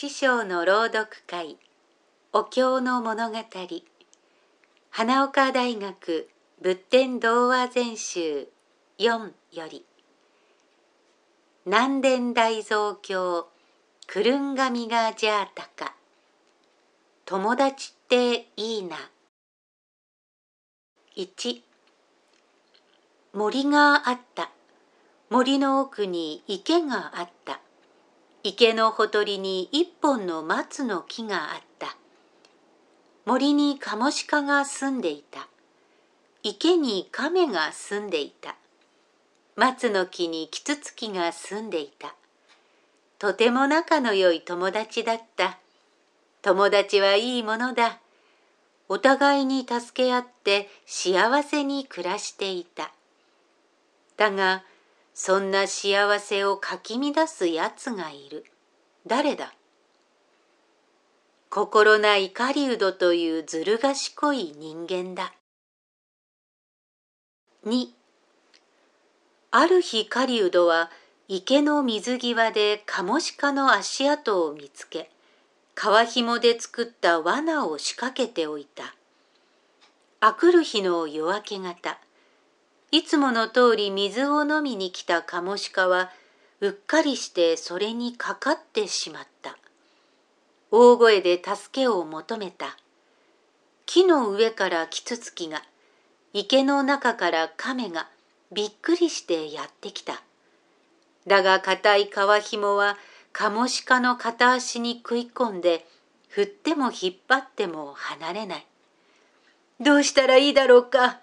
知章の朗読会お経の物語花岡大学仏典童話全集4より南伝大蔵経くるんがみがじゃあたか友達っていいな。1森があった。森の奥に池があった。池のほとりに一本の松の木があった。森にカモシカが住んでいた。池に亀が住んでいた。松の木にキツツキが住んでいた。とても仲の良い友達だった。友達はいいものだ。お互いに助け合って幸せに暮らしていた。だがそんな幸せをかき乱すやつがいる。誰だ？心ない狩人というずる賢い人間だ。2ある日狩人は池の水際でカモシカの足跡を見つけ、皮紐で作った罠を仕掛けておいた。あくる日の夜明け方、いつもの通り水を飲みに来たカモシカはうっかりしてそれにかかってしまった。大声で助けを求めた。木の上からキツツキが池の中から亀がびっくりしてやってきた。だが硬い皮紐はカモシカの片足に食い込んで振っても引っ張っても離れない。どうしたらいいだろうか。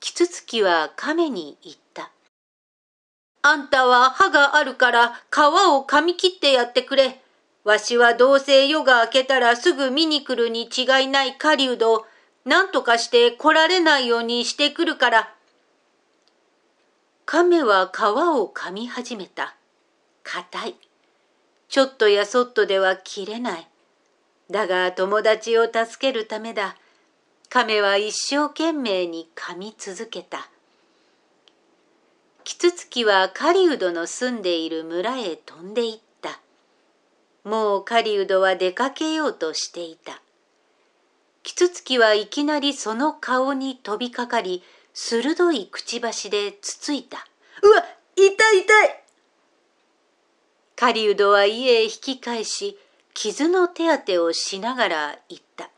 キツツキは亀に言った。あんたは歯があるから皮を噛み切ってやってくれ。わしはどうせ夜が明けたらすぐ見に来るに違いない狩人を何とかして来られないようにしてくるから。亀は皮を噛み始めた。硬い。ちょっとやそっとでは切れない。だが友達を助けるためだ。亀は一生懸命に噛み続けた。キツツキは狩人の住んでいる村へ飛んでいった。もう狩人は出かけようとしていた。キツツキはいきなりその顔に飛びかかり、鋭いくちばしでつついた。うわ、痛い痛い狩人は家へ引き返し、傷の手当てをしながら言った。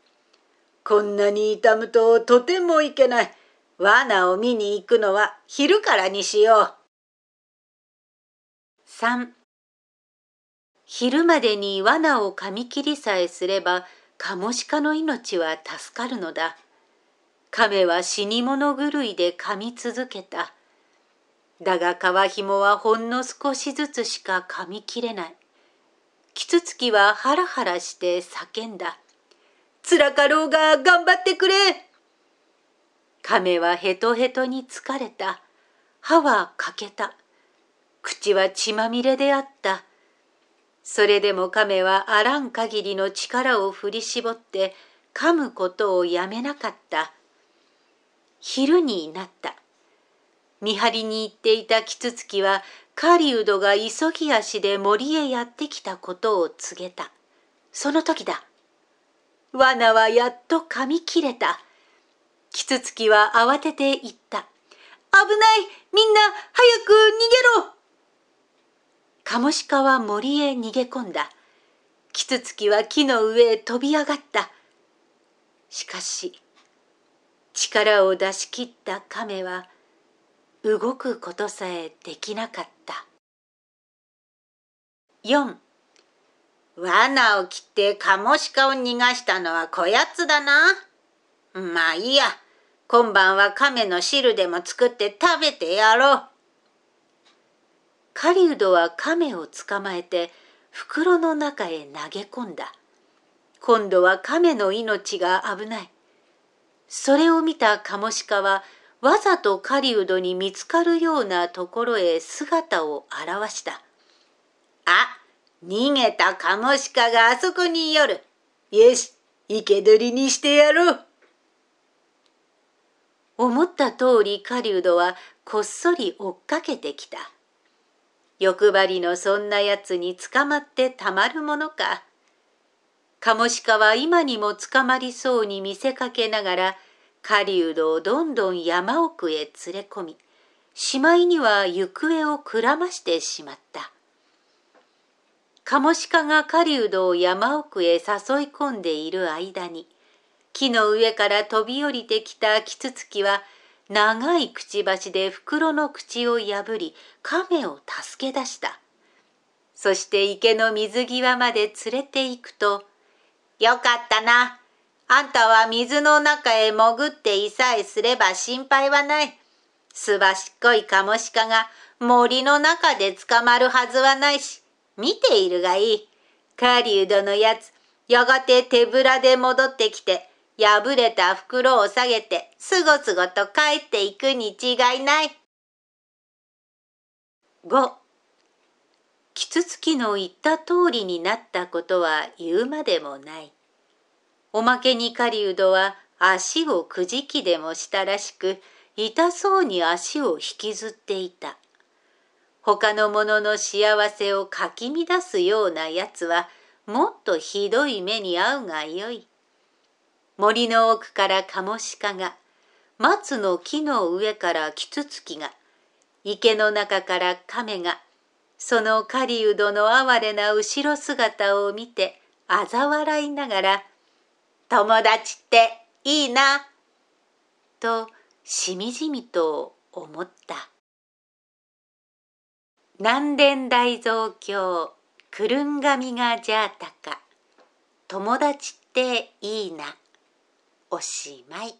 こんなに痛むととてもいけない。罠を見に行くのは昼からにしよう。3昼までに罠を噛み切りさえすればカモシカの命は助かるのだ。亀は死に物狂いで噛み続けた。だが皮紐はほんの少しずつしか噛み切れない。キツツキはハラハラして叫んだ。つらかろうが頑張ってくれ亀はヘトヘトに疲れた。歯は欠けた。口は血まみれであった。それでも亀はあらん限りの力を振り絞って噛むことをやめなかった。昼になった。見張りに行っていたキツツキは狩人が急ぎ足で森へやってきたことを告げた。その時だ。罠はやっと噛み切れた。キツツキは慌てて言った。危ないみんな早く逃げろカモシカは森へ逃げ込んだ。キツツキは木の上へ飛び上がった。しかし、力を出し切った亀は動くことさえできなかった。4罠を切ってカモシカを逃がしたのはこやつだな。まあいいや。今晩は亀の汁でも作って食べてやろう。狩人は亀を捕まえて袋の中へ投げ込んだ。今度は亀の命が危ない。それを見たカモシカはわざと狩人に見つかるようなところへ姿を現した。あ逃げたカモシカがあそこによる。よし、生け捕りにしてやろう。思った通り狩人はこっそり追っかけてきた。欲張りのそんなやつに捕まってたまるものか。カモシカは今にも捕まりそうに見せかけながら、狩人をどんどん山奥へ連れ込み、しまいには行方をくらましてしまった。カモシカが狩人を山奥へ誘い込んでいる間に、木の上から飛び降りてきたキツツキは、長いくちばしで袋の口を破り、亀を助け出した。そして池の水際まで連れて行くと、よかったな。あんたは水の中へ潜っていさえすれば心配はない。すばしっこいカモシカが森の中で捕まるはずはないし、見ているがいい。狩人のやつ、やがて手ぶらで戻ってきて、破れた袋を下げて、すごすごと帰っていくに違いない。5. キツツキの言った通りになったことは言うまでもない。おまけに狩人は足をくじきでもしたらしく、痛そうに足を引きずっていた。他の者の幸せをかき乱すようなやつは、もっとひどい目に遭うがよい。森の奥からカモシカが、松の木の上からキツツキが、池の中から亀が、その狩人の哀れな後ろ姿を見て、嘲笑いながら、友達っていいな。としみじみと思った。南伝大蔵経くるんがみがじゃあたか友達っていいなおしまい。